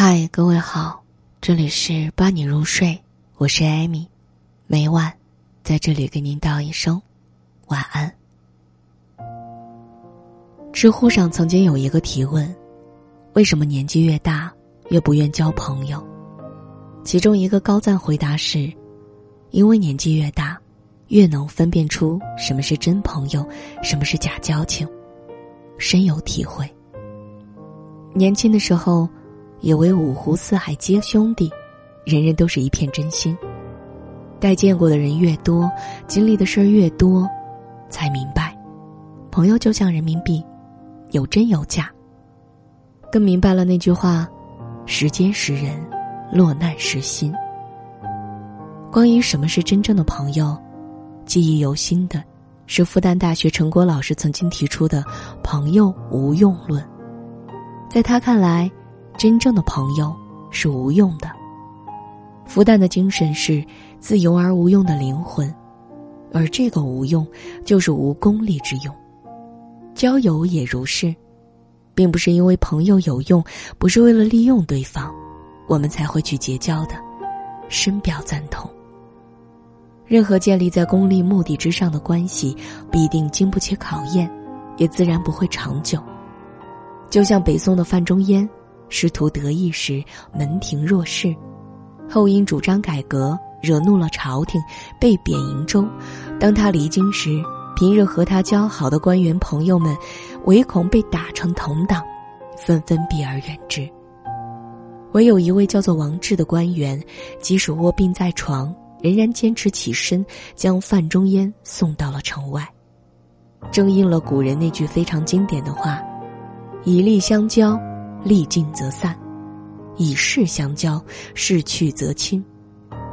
嗨，各位好，这里是伴你入睡，我是艾米，每晚在这里给您道一声晚安。知乎上曾经有一个提问：为什么年纪越大越不愿交朋友？其中一个高赞回答是：因为年纪越大，越能分辨出什么是真朋友，什么是假交情，深有体会。年轻的时候。也为五湖四海皆兄弟，人人都是一片真心。待见过的人越多，经历的事儿越多，才明白，朋友就像人民币，有真有假。更明白了那句话：时间识人，落难识心。关于什么是真正的朋友，记忆犹新的，是复旦大学陈果老师曾经提出的“朋友无用论”。在他看来。真正的朋友是无用的。复旦的精神是自由而无用的灵魂，而这个无用就是无功利之用。交友也如是，并不是因为朋友有用，不是为了利用对方，我们才会去结交的。深表赞同。任何建立在功利目的之上的关系，必定经不起考验，也自然不会长久。就像北宋的范仲淹。师徒得意时，门庭若市；后因主张改革，惹怒了朝廷，被贬瀛州。当他离京时，平日和他交好的官员朋友们，唯恐被打成同党，纷纷避而远之。唯有一位叫做王志的官员，即使卧病在床，仍然坚持起身，将范仲淹送到了城外。正应了古人那句非常经典的话：“以利相交。”力尽则散，以势相交，势去则亲；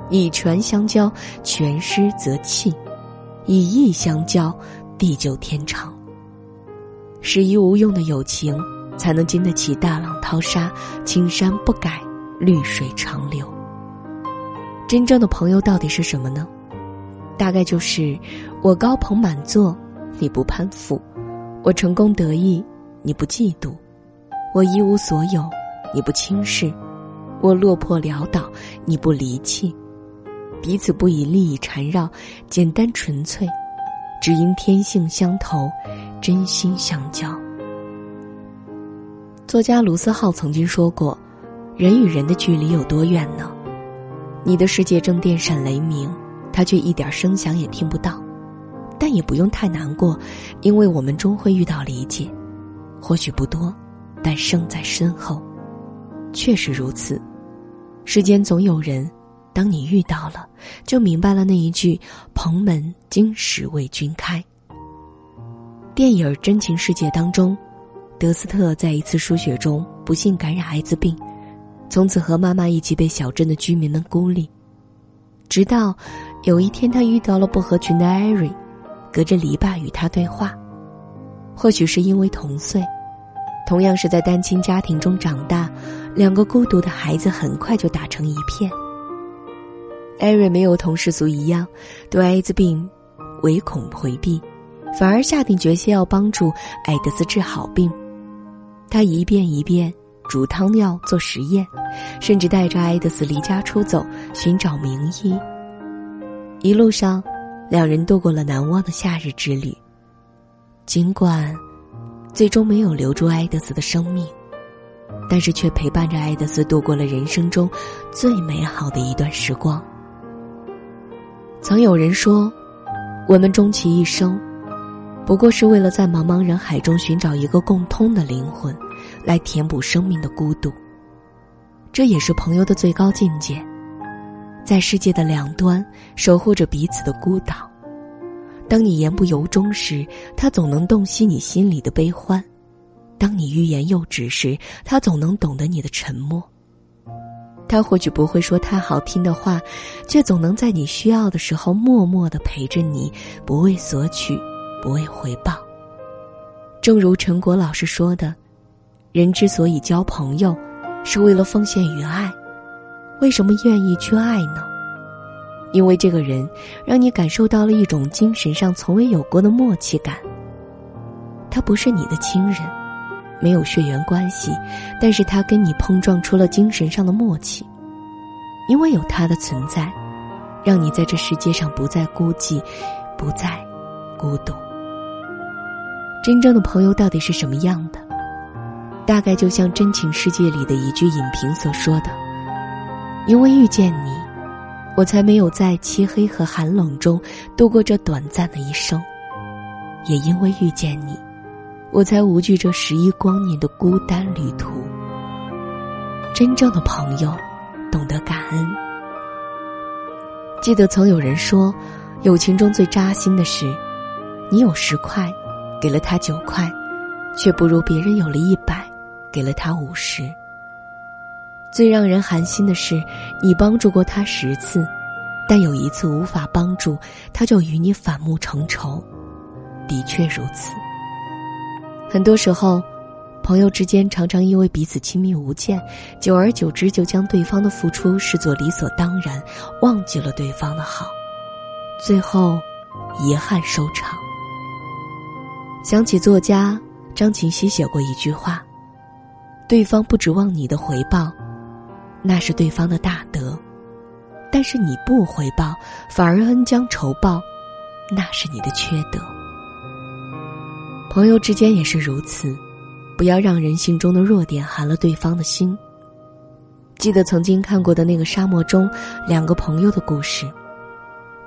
以权相交，权失则弃；以义相交，地久天长。始于无用的友情，才能经得起大浪淘沙，青山不改，绿水长流。真正的朋友到底是什么呢？大概就是我高朋满座，你不攀附；我成功得意，你不嫉妒。我一无所有，你不轻视；我落魄潦倒，你不离弃。彼此不以利益缠绕，简单纯粹，只因天性相投，真心相交。作家卢思浩曾经说过：“人与人的距离有多远呢？你的世界正电闪雷鸣，他却一点声响也听不到。但也不用太难过，因为我们终会遇到理解，或许不多。”但胜在身后，确实如此。世间总有人，当你遇到了，就明白了那一句“蓬门今始为君开”。电影《真情世界》当中，德斯特在一次输血中不幸感染艾滋病，从此和妈妈一起被小镇的居民们孤立。直到有一天，他遇到了不合群的艾瑞，隔着篱笆与他对话。或许是因为同岁。同样是在单亲家庭中长大，两个孤独的孩子很快就打成一片。艾瑞没有同世俗一样对艾滋病唯恐回避，反而下定决心要帮助艾德斯治好病。他一遍一遍煮汤药做实验，甚至带着艾德斯离家出走寻找名医。一路上，两人度过了难忘的夏日之旅。尽管。最终没有留住埃德斯的生命，但是却陪伴着埃德斯度过了人生中最美好的一段时光。曾有人说，我们终其一生，不过是为了在茫茫人海中寻找一个共通的灵魂，来填补生命的孤独。这也是朋友的最高境界，在世界的两端守护着彼此的孤岛。当你言不由衷时，他总能洞悉你心里的悲欢；当你欲言又止时，他总能懂得你的沉默。他或许不会说太好听的话，却总能在你需要的时候默默的陪着你，不为索取，不为回报。正如陈果老师说的：“人之所以交朋友，是为了奉献与爱。为什么愿意去爱呢？”因为这个人，让你感受到了一种精神上从未有过的默契感。他不是你的亲人，没有血缘关系，但是他跟你碰撞出了精神上的默契，因为有他的存在，让你在这世界上不再孤寂，不再孤独。真正的朋友到底是什么样的？大概就像《真情世界》里的一句影评所说的：“因为遇见你，我才没有在漆黑和寒冷中度过这短暂的一生；也因为遇见你。”我才无惧这十一光年的孤单旅途。真正的朋友，懂得感恩。记得曾有人说，友情中最扎心的是，你有十块，给了他九块，却不如别人有了一百，给了他五十。最让人寒心的是，你帮助过他十次，但有一次无法帮助，他就与你反目成仇。的确如此。很多时候，朋友之间常常因为彼此亲密无间，久而久之就将对方的付出视作理所当然，忘记了对方的好，最后遗憾收场。想起作家张琴熙写过一句话：“对方不指望你的回报，那是对方的大德；但是你不回报，反而恩将仇报，那是你的缺德。”朋友之间也是如此，不要让人性中的弱点寒了对方的心。记得曾经看过的那个沙漠中两个朋友的故事。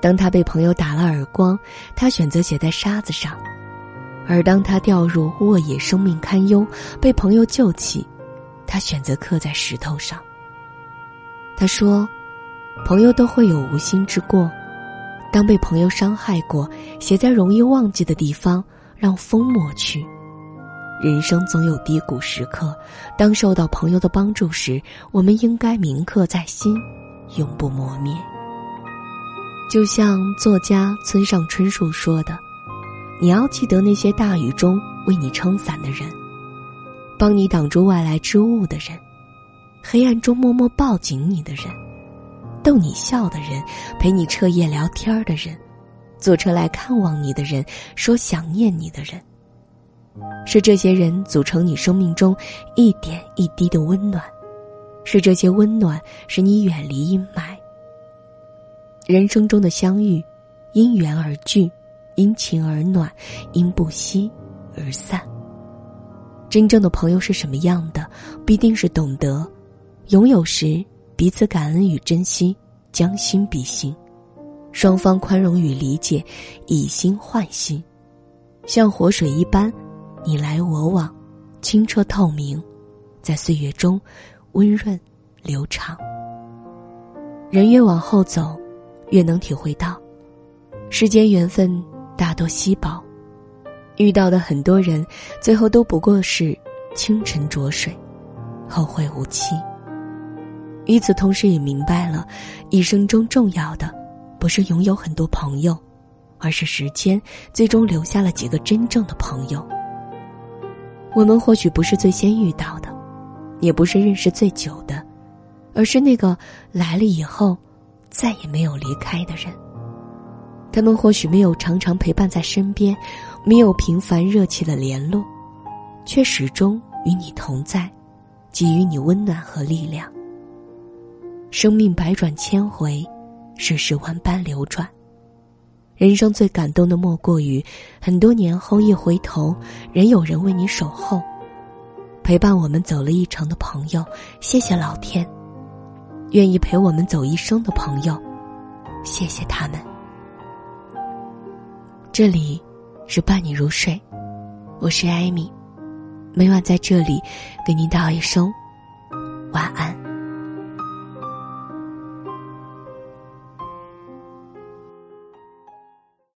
当他被朋友打了耳光，他选择写在沙子上；而当他掉入沃野，生命堪忧，被朋友救起，他选择刻在石头上。他说：“朋友都会有无心之过，当被朋友伤害过，写在容易忘记的地方。”让风抹去。人生总有低谷时刻，当受到朋友的帮助时，我们应该铭刻在心，永不磨灭。就像作家村上春树说的：“你要记得那些大雨中为你撑伞的人，帮你挡住外来之物的人，黑暗中默默抱紧你的人，逗你笑的人，陪你彻夜聊天的人。”坐车来看望你的人，说想念你的人，是这些人组成你生命中一点一滴的温暖，是这些温暖使你远离阴霾。人生中的相遇，因缘而聚，因情而暖，因不息而散。真正的朋友是什么样的？必定是懂得拥有时彼此感恩与珍惜，将心比心。双方宽容与理解，以心换心，像活水一般，你来我往，清澈透明，在岁月中温润流长。人越往后走，越能体会到，世间缘分大多稀薄，遇到的很多人，最后都不过是清晨浊水，后会无期。与此同时，也明白了，一生中重要的。不是拥有很多朋友，而是时间最终留下了几个真正的朋友。我们或许不是最先遇到的，也不是认识最久的，而是那个来了以后再也没有离开的人。他们或许没有常常陪伴在身边，没有频繁热切的联络，却始终与你同在，给予你温暖和力量。生命百转千回。世事万般流转，人生最感动的莫过于，很多年后一回头，仍有人为你守候，陪伴我们走了一程的朋友，谢谢老天；愿意陪我们走一生的朋友，谢谢他们。这里是伴你入睡，我是艾米，每晚在这里给您道一声晚安。